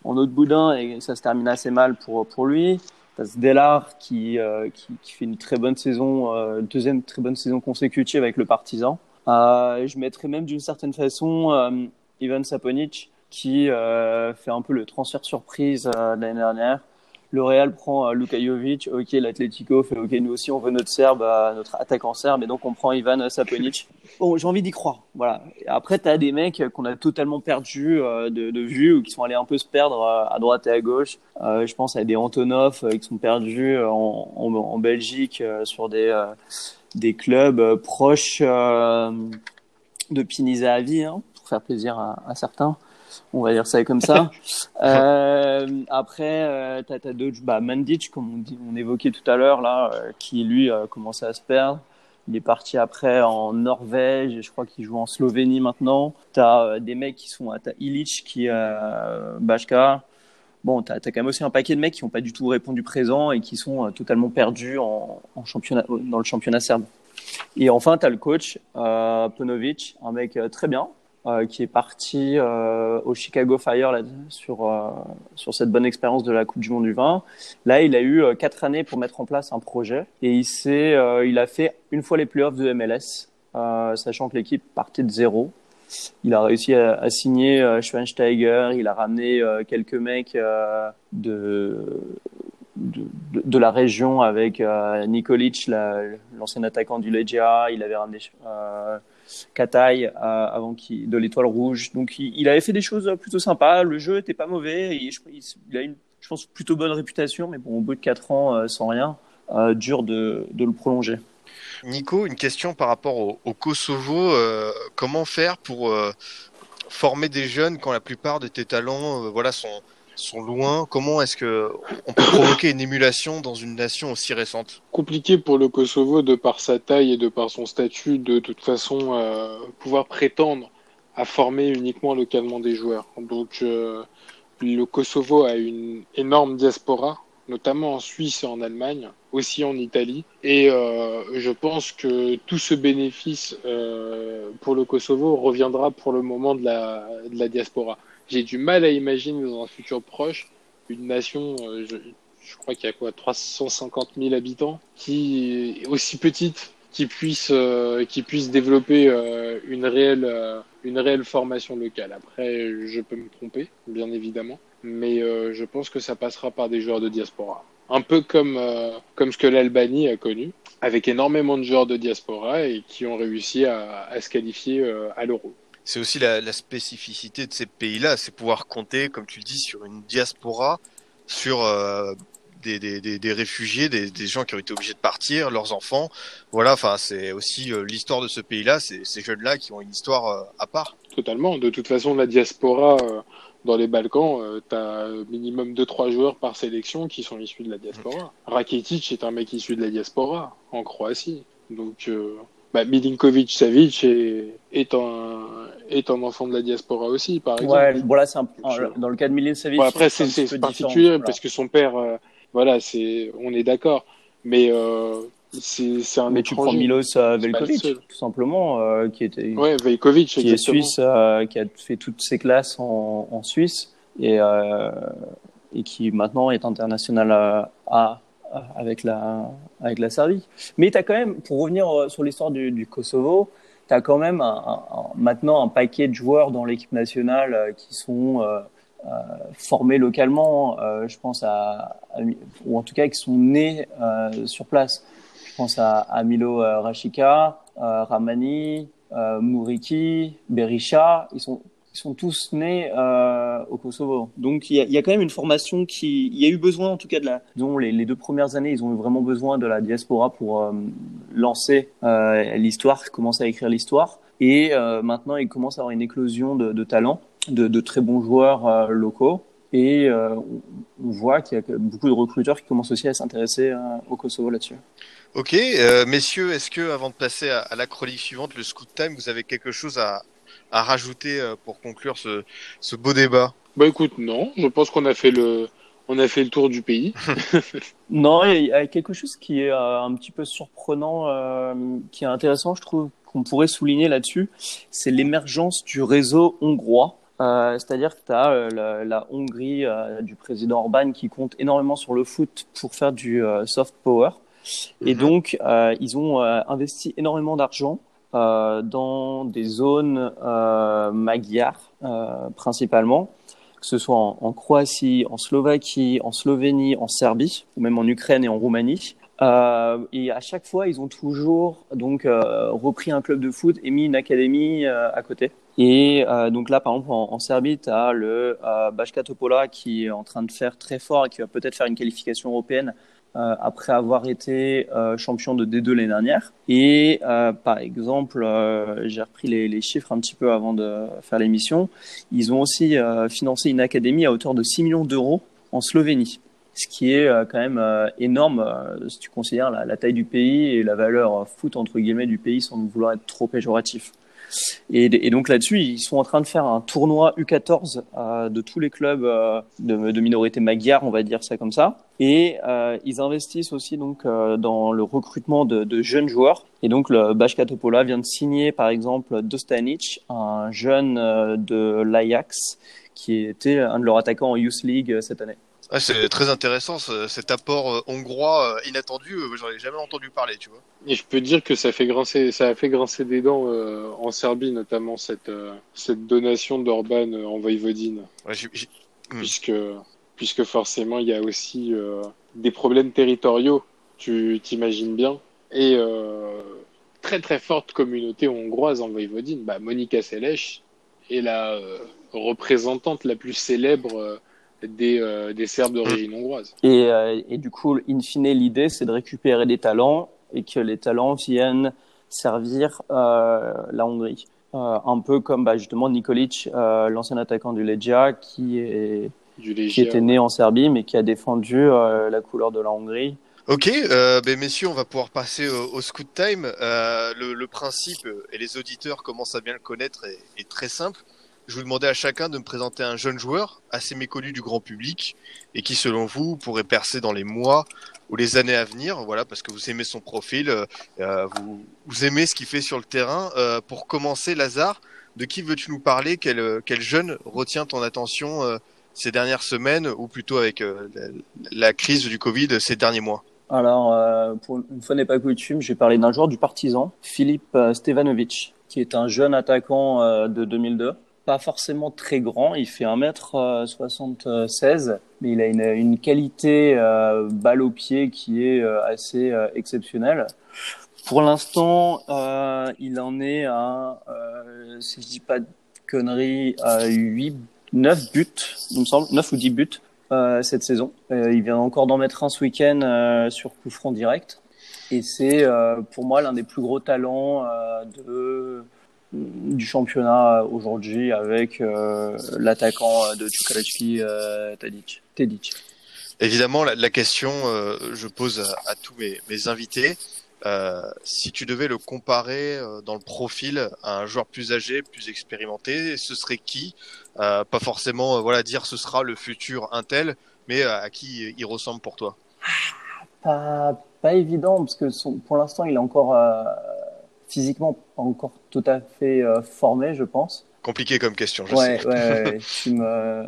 en autre boudin et ça se termine assez mal pour, pour lui. T'as Stellar qui, euh, qui, qui, fait une très bonne saison, euh, deuxième très bonne saison consécutive avec le Partizan. Euh, je mettrais même d'une certaine façon euh, Ivan Saponic qui euh, fait un peu le transfert surprise euh, l'année dernière le Real prend euh, Luka Jovic, ok, l'Atlético fait ok, nous aussi on veut notre Serbe, euh, notre attaquant serbe, et donc on prend Ivan Saponic. Bon, j'ai envie d'y croire, voilà. Et après, t'as des mecs qu'on a totalement perdus euh, de, de, vue ou qui sont allés un peu se perdre à droite et à gauche. Euh, je pense à des Antonov qui sont perdus en, en, en Belgique sur des des clubs proches de vie, hein, pour faire plaisir à, à certains on va dire ça comme ça. euh, après, euh, t'as as, d'autres, bah, Mandic, comme on, dit, on évoquait tout à l'heure, là, euh, qui lui a commencé à se perdre. Il est parti après en Norvège, et je crois qu'il joue en Slovénie maintenant. T'as euh, des mecs qui sont, t'as Illich qui est Bashka. Bon, t'as as quand même aussi un paquet de mecs qui n'ont pas du tout répondu présent et qui sont totalement perdus en, en, championnat, dans le championnat serbe. Et enfin, tu as le coach, euh, Ponovic, un mec très bien, euh, qui est parti euh, au Chicago Fire là, sur, euh, sur cette bonne expérience de la Coupe du Monde du vin. Là, il a eu euh, quatre années pour mettre en place un projet et il, s'est, euh, il a fait une fois les playoffs de MLS, euh, sachant que l'équipe partait de zéro. Il a réussi à, à signer Schweinsteiger, il a ramené quelques mecs de, de, de, la région avec Nikolic, la, l'ancien attaquant du Legia. Il avait ramené Kataï avant qu'il de l'étoile rouge. Donc il, il, avait fait des choses plutôt sympas. Le jeu était pas mauvais. Il a une, je pense, plutôt bonne réputation. Mais bon, au bout de quatre ans euh, sans rien, euh, dur de, de, le prolonger. Nico, une question par rapport au, Kosovo. Euh, comment faire pour former des jeunes quand la plupart de tes talents, voilà, sont sont loin. Comment est-ce que on peut provoquer une émulation dans une nation aussi récente? Compliqué pour le Kosovo de par sa taille et de par son statut de, toute façon euh, pouvoir prétendre à former uniquement localement des joueurs. Donc euh, le Kosovo a une énorme diaspora, notamment en Suisse et en Allemagne, aussi en Italie. Et euh, je pense que tout ce bénéfice pour le Kosovo reviendra pour le moment de la diaspora j'ai du mal à imaginer dans un futur proche une nation, euh, je, crois qu'il y a quoi, 350 000 habitants, qui est aussi petite, qui puisse, euh, qui puisse développer euh, une réelle, une réelle formation locale. Après, je peux me tromper, bien évidemment, mais je pense que ça passera par des joueurs de diaspora. Un peu comme, comme ce que l'Albanie a connu, avec énormément de joueurs de diaspora et qui ont réussi à, à se qualifier à l'euro. C'est aussi la, la, spécificité de ces pays-là, c'est pouvoir compter, comme tu le dis, sur une diaspora, sur euh, des, des, des, des, réfugiés, des, des, gens qui ont été obligés de partir, leurs enfants. Voilà, enfin, c'est aussi euh, l'histoire de ce pays-là, c'est ces jeunes-là qui ont une histoire euh, à part. Totalement. De toute façon, la diaspora euh, dans les Balkans, euh, tu as minimum 2-3 joueurs par sélection qui sont issus de la diaspora. Rakitic est un mec issu de la diaspora en Croatie. Donc, euh, bah, Milinkovic Savic est, est, un, est un enfant de la diaspora aussi, par exemple. Ouais, voilà, c'est un, dans le cas de Milinkovic. Bon, après, c'est particulier voilà. parce que son père, euh, voilà, c'est, on est d'accord. Mais euh, c'est un Mais étranger. tu prends Milos euh, Velkovic, tout simplement, euh, qui était ouais, Velkovic, qui est suisse, euh, qui a fait toutes ses classes en, en Suisse et, euh, et qui maintenant est international à, à avec la avec la Serbie. Mais tu as quand même, pour revenir euh, sur l'histoire du, Kosovo, tu as quand même maintenant un paquet de joueurs dans l'équipe nationale euh, qui sont euh, formés localement. Je pense à, ou en tout cas qui sont nés sur place. Je pense à, à Milo Rashika, Ramani, Mouriki, Berisha. Ils sont sont tous nés euh, au Kosovo. Donc il y, a, quand même une formation qui, il y a eu besoin en tout cas de la, les, deux premières années, ils ont eu vraiment besoin de la diaspora pour euh, lancer euh, l'histoire, commencer à écrire l'histoire. Et maintenant, ils commencent à avoir une éclosion de, talents, de, très bons joueurs locaux. Et on voit qu'il y a beaucoup de recruteurs qui commencent aussi à s'intéresser au Kosovo là-dessus. Ok, messieurs, est-ce que avant de passer à, à la chronique suivante, le Scoot Time, vous avez quelque chose à, à rajouter pour conclure ce, ce beau débat Bah écoute, non. Je pense qu'on a fait le, on a fait le tour du pays. non, il y a quelque chose qui est euh, un petit peu surprenant, euh, qui est intéressant, je trouve, qu'on pourrait souligner là-dessus, c'est l'émergence du réseau hongrois. Euh, C'est-à-dire que tu as euh, la, la, Hongrie du président Orban qui compte énormément sur le foot pour faire du soft power. Et mm -hmm. donc, ils ont investi énormément d'argent euh, dans des zones euh, euh, principalement, que ce soit en, Croatie, en Slovaquie, en Slovénie, en Serbie, ou même en Ukraine et en Roumanie. Euh, et à chaque fois, ils ont toujours donc repris un club de foot et mis une académie à côté. Et donc là, par exemple, en, en Serbie, tu as le Bashka Topola qui est en train de faire très fort et qui va peut-être faire une qualification européenne euh, après avoir été euh, champion de D2 l'année dernière. Et euh, par exemple, j'ai repris les, les, chiffres un petit peu avant de faire l'émission. Ils ont aussi financé une académie à hauteur de 6 millions d'euros en Slovénie. Ce qui est quand même énorme si tu considères la, la, taille du pays et la valeur foot entre guillemets du pays sans vouloir être trop péjoratif. Et, donc là-dessus, ils sont en train de faire un tournoi U14 euh, de tous les clubs euh, de, de minorité on va dire ça comme ça. Et euh, ils investissent aussi donc dans le recrutement de, jeunes joueurs. Et donc le Topola vient de signer par exemple Dostanic, un jeune de l'Ajax qui était un de leurs attaquants en Youth League cette année. Ah, c'est très intéressant ce, cet apport euh, hongrois euh, inattendu. Euh, J'en ai jamais entendu parler, tu vois. Et je peux dire que ça fait grincer, ça a fait grincer des dents en Serbie, notamment cette cette donation d'Orban en Voïvodine. Ouais, j ai, j ai... puisque puisque forcément il y a aussi des problèmes territoriaux. Tu t'imagines bien et très très forte communauté hongroise en Voïvodine. Bah, Monica Seles est la représentante la plus célèbre des, euh, des Serbes d'origine hongroise. Et, euh, et, du coup, in fine, l'idée, c'est de récupérer des talents et que les talents viennent servir euh, la Hongrie. un peu comme bah, justement Nikolic, l'ancien attaquant du Legia, qui, est, du Legia, qui était né en Serbie, mais qui a défendu la couleur de la Hongrie. Ok, euh, ben messieurs, on va pouvoir passer au, au scoot time. Euh, le, le, principe, et les auditeurs commencent à bien le connaître, est, est très simple je vous demandais à chacun de me présenter un jeune joueur assez méconnu du grand public et qui, selon vous, pourrait percer dans les mois ou les années à venir. Voilà, parce que vous aimez son profil, euh, vous, vous, aimez ce qu'il fait sur le terrain. Euh, pour commencer, Lazare, de qui veux-tu nous parler? Quel, jeune retient ton attention euh, ces dernières semaines ou plutôt avec euh, la, crise du Covid ces derniers mois? Alors, euh, pour une fois n'est pas coutume, je vais parler d'un joueur du Partizan, Philippe Stevanovic, qui est un jeune attaquant de 2002, pas forcément très grand, il fait 1m76, mais il a une, qualité euh, balle au pied qui est euh, assez euh, exceptionnelle. Pour l'instant, euh, il en est à, si je dis pas de conneries, eu 8, 9 buts, il me semble, 9 ou 10 buts euh, cette saison. Euh, il vient encore d'en mettre un ce week-end euh, sur coup franc direct. Et c'est euh, pour moi l'un des plus gros talents euh, de, du championnat aujourd'hui avec euh, l'attaquant de Čukarički, euh, Tadic. Tedic. Évidemment, la, la question, euh, je pose à, à tous mes, mes invités. Euh, si tu devais le comparer euh, dans le profil à un joueur plus âgé, plus expérimenté, ce serait qui? Euh, Pas forcément, euh, voilà, dire ce sera le futur Intel, mais euh, à qui il ressemble pour toi? Pas, pas évident parce que son, pour l'instant il est encore euh, physiquement pas encore tout à fait euh, formé, je pense. Compliqué comme question, je Ouais, sais. ouais, ouais, tu me...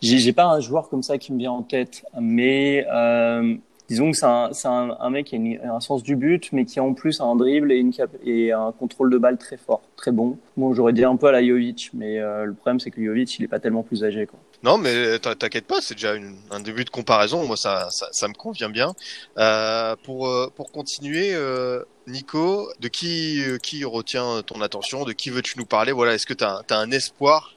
J'ai pas un joueur comme ça qui me vient en tête, mais euh, disons que c'est un, c'est un, un mec qui a une- un sens du but, mais qui a en plus un dribble et, une cap et un contrôle de balle très fort, très bon. Bon, j'aurais dit un peu à la Jovic, mais euh, le problème c'est que Jovic, il est pas tellement plus âgé, quoi. Non, mais t'in- t'inquiète pas, c'est déjà une- un début de comparaison. Moi, ça, ça, ça me convient bien. Euh, pour, euh, pour continuer, euh, Nico, de qui, euh, qui retient ton attention? De qui veux-tu nous parler? Voilà, est-ce que tu as, un espoir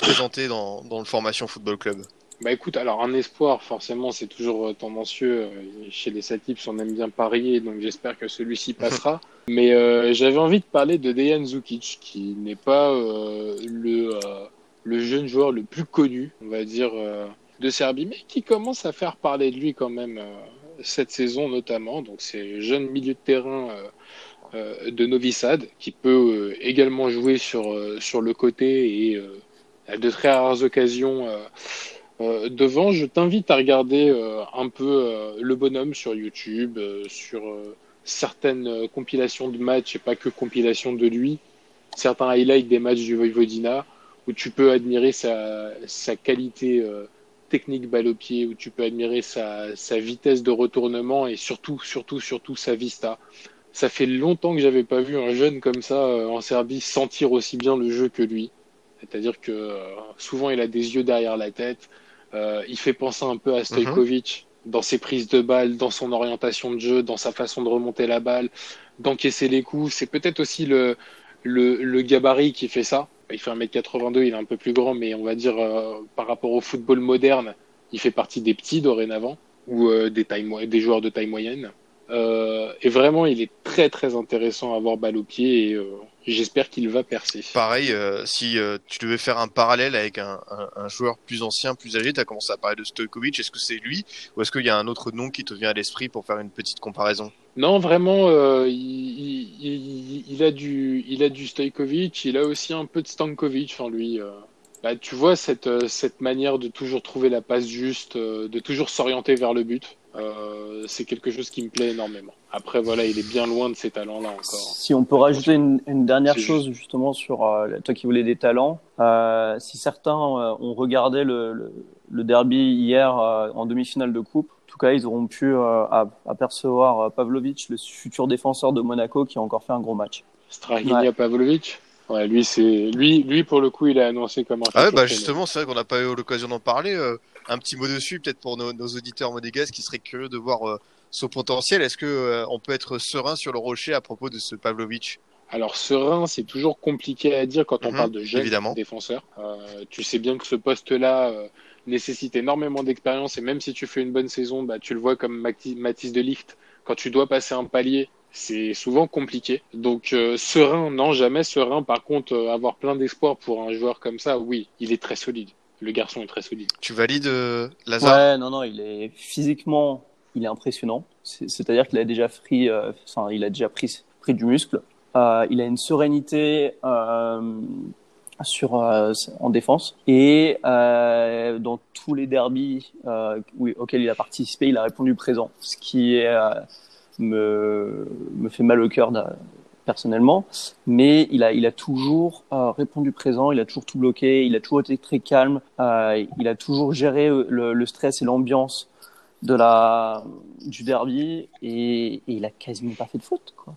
présenter dans, dans le Formation Football Club? Bah écoute, alors un espoir, forcément, c'est toujours euh, tendancieux. Euh, Chez les Satips, on aime bien parier, donc j'espère que celui-ci passera. Mais euh, j'avais envie de parler de Dejan Zukic, qui n'est pas euh, le, euh, le jeune joueur le plus connu, on va dire, euh, de Serbie, mais qui commence à faire parler de lui quand même euh, cette saison notamment. Donc c'est jeune milieu de terrain euh, de Novi Sad, qui peut également jouer sur, le côté et à de très rares occasions. devant, je t'invite à regarder un peu le bonhomme sur YouTube, sur certaines compilations de matchs et pas que compilations de lui, certains highlights des matchs du Vojvodina, où tu peux admirer sa, sa qualité euh, technique balle au pied, où tu peux admirer sa, sa vitesse de retournement et surtout, surtout, surtout sa vista. Ça fait longtemps que j'avais pas vu un jeune comme ça euh, en Serbie sentir aussi bien le jeu que lui. C'est-à-dire que euh, souvent il a des yeux derrière la tête. Euh, il fait penser un peu à Stojkovic dans ses prises de balles, dans son orientation de jeu, dans sa façon de remonter la balle, d'encaisser les coups. C'est peut-être aussi le, le, le gabarit qui fait ça. Il fait 1m82, il est un peu plus grand, mais on va dire euh, par rapport au football moderne, il fait partie des petits dorénavant, ou euh, des, tailles, des joueurs de taille moyenne. Euh, et vraiment, il est très très intéressant à avoir balle au pied et euh, j'espère qu'il va percer. Pareil, euh, si tu devais faire un parallèle avec un, un, un joueur plus ancien, plus âgé, tu as commencé à parler de Stojkovic, est-ce que c'est lui ou est-ce qu'il y a un autre nom qui te vient à l'esprit pour faire une petite comparaison? Non, vraiment, il, il, il, il a du, il a du Stojkovic, il a aussi un peu de Stankovic en lui. Bah, tu vois cette, cette manière de toujours trouver la passe juste, de toujours s'orienter vers le but. Euh, c'est quelque chose qui me plaît énormément. Après, voilà, il est bien loin de ces talents-là encore. Si on peut rajouter une, une dernière chose justement sur euh, toi qui voulais des talents, euh, si certains ont regardé le, le, le derby hier en demi-finale de coupe, en tout cas ils auront pu apercevoir Pavlovic, le futur défenseur de Monaco, qui a encore fait un gros match. Strahinia Ouais. Pavlovic? Ouais, lui, c'est, lui, lui, pour le coup, il est annoncé comme un Ah ouais, bah justement, c'est vrai qu'on n'a pas eu l'occasion d'en parler. euh, un petit mot dessus, peut-être pour nos, nos auditeurs monégasques qui seraient curieux de voir euh, son potentiel. Est-ce que euh, on peut être serein sur le rocher à propos de ce Pavlovic? Alors serein, c'est toujours compliqué à dire quand on Mhm, parle de jeunes évidemment. défenseurs. Euh, tu sais bien que ce poste-là nécessite énormément d'expérience et même si tu fais une bonne saison, bah, tu le vois comme Mathis de Ligt, quand tu dois passer un palier, c'est souvent compliqué. Donc euh, serein, non, jamais serein. Par contre, euh, avoir plein d'espoir pour un joueur comme ça, oui, il est très solide. Le garçon est très solide. Tu valides euh, Lazare? Ouais, non, non, il est physiquement, il est impressionnant. C'est- C'est-à-dire qu'il a déjà pris, euh, enfin, il a déjà pris, pris du muscle. Euh, il a une sérénité euh, sur euh, en défense et euh, dans tous les derbies euh, auxquels il a participé, il a répondu présent, ce qui est, euh, me me fait mal au cœur personnellement, mais il a, il a toujours euh, répondu présent, il a toujours tout bloqué, il a toujours été très calme, euh, il a toujours géré le, le stress et l'ambiance de la du derby et, et il a quasiment pas fait de faute. Quoi.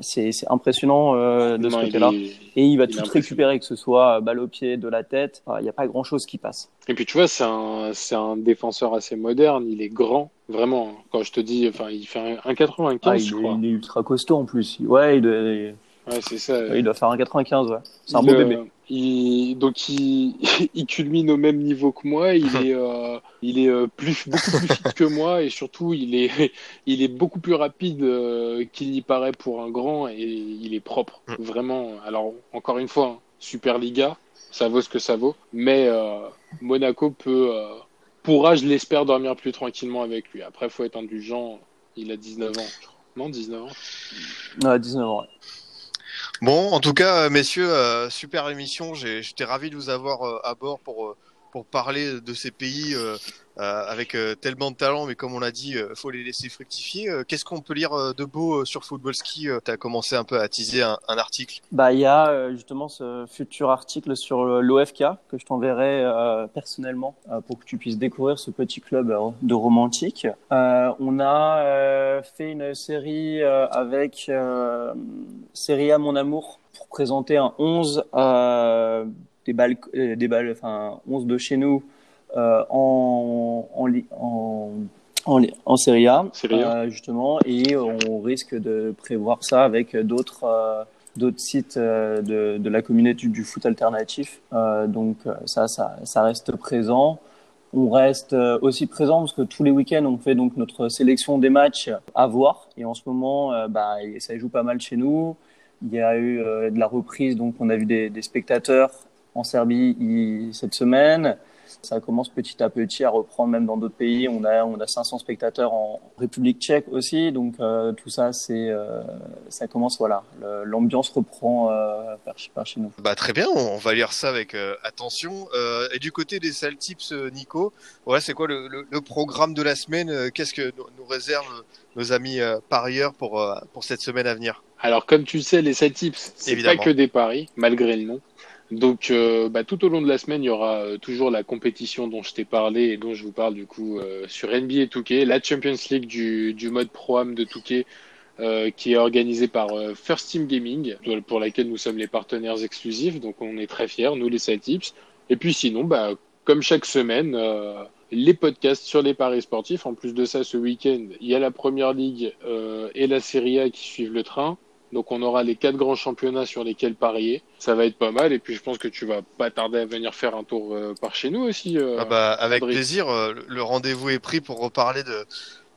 C'est impressionnant euh, de ce Non, côté-là. Et il va il tout récupérer, que ce soit euh, balle au pied, de la tête. Il n'y a pas grand-chose qui passe. Et puis tu vois, c'est un, un défenseur assez moderne. Il est grand, vraiment. Quand je te dis, enfin, il fait un, un 95, Ah, il, je est, crois. il est ultra costaud en plus. Ouais, il doit, Ouais, c'est ça. il doit faire un 95. Ouais. C'est un beau bébé. Il, donc il, il culmine au même niveau que moi. Il est, euh, il est euh, plus, beaucoup plus fit que moi et surtout il est, il est beaucoup plus rapide euh, qu'il n'y paraît pour un grand et il est propre. Mm. Vraiment. Alors encore une fois, hein, Super Liga, ça vaut ce que ça vaut. Mais euh, Monaco peut, euh, pourra, je l'espère, dormir plus tranquillement avec lui. Après, faut être indulgent. Il a 19 ans. je crois. Non, 19 ans. Ouais, 19 ans. ouais. Bon, en tout cas, euh, messieurs, euh, super émission. J'étais ravi de vous avoir euh, à bord pour, pour parler de ces pays euh, euh, avec euh, tellement de talent, mais comme on l'a dit, faut les laisser fructifier. Qu'est-ce qu'on peut lire de beau sur Football Ski Tu as commencé un peu à teaser un, article. Bah, il y a justement ce futur article sur l'OFK que je t'enverrai personnellement pour que tu puisses découvrir ce petit club de romantique. On a fait une série avec Série A Mon Amour pour présenter un 11 euh, des balles, euh, des balles, enfin 11 de chez nous euh, en en, en en, en Série A, Serie A. euh, justement, et on risque de prévoir ça avec d'autres euh, d'autres sites euh, de, de la communauté du, foot alternatif. Donc ça, ça, ça reste présent. On reste aussi présent parce que tous les week-ends, on fait donc notre sélection des matchs à voir. Et en ce moment, bah, ça joue pas mal chez nous. Il y a eu de la reprise, donc on a vu des, des spectateurs en Serbie il- cette semaine. Ça commence petit à petit à reprendre même dans d'autres pays. On a on a 500 spectateurs en République tchèque aussi. Donc euh, tout ça, c'est euh, ça commence voilà. Le- L'ambiance reprend euh, par, par chez nous. Bah très bien, on va lire ça avec euh, attention. Euh, et du côté des sales tips, Nico, ouais, c'est quoi le, le, le programme de la semaine Qu'est-ce que nous, nous réservent nos amis euh, parieurs pour euh, pour cette semaine à venir? Alors, comme tu le sais, les 7 tips, c'est pas que des paris, malgré le nom. Donc, euh, bah, tout au long de la semaine, il y aura euh, toujours la compétition dont je t'ai parlé et dont je vous parle du coup euh, sur NBA 2K, la Champions League du, du mode Pro-Am de 2K, euh, qui est organisée par euh, First Team Gaming, pour laquelle nous sommes les partenaires exclusifs. Donc, on est très fiers, nous les 7 tips. Et puis sinon, bah, comme chaque semaine, euh, les podcasts sur les paris sportifs. En plus de ça, ce week-end, il y a la Première Ligue et la Serie A qui suivent le train. Donc on aura les quatre grands championnats sur lesquels parier. Ça va être pas mal. Et puis je pense que tu vas pas tarder à venir faire un tour euh, par chez nous aussi. euh. Ah bah, avec André. plaisir. euh, le- le rendez-vous est pris pour reparler de,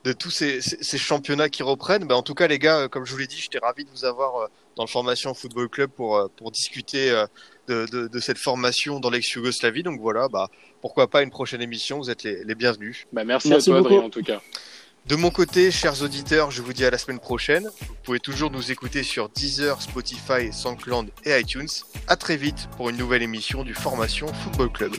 de tous ces, ces, ces championnats qui reprennent. Bah, en tout cas, les gars, euh, comme je vous l'ai dit, j'étais ravi de vous avoir euh, dans le Formation Football Club pour, euh, pour discuter euh, de, de, de cette formation dans l'ex-Yougoslavie. Donc voilà, bah, pourquoi pas une prochaine émission. Vous êtes les, les bienvenus. Bah, merci, Merci à toi, beaucoup. Adrien, en tout cas. De mon côté, chers auditeurs, je vous dis à la semaine prochaine. Vous pouvez toujours nous écouter sur Deezer, Spotify, SoundCloud et iTunes. À très vite pour une nouvelle émission du Formation Football Club.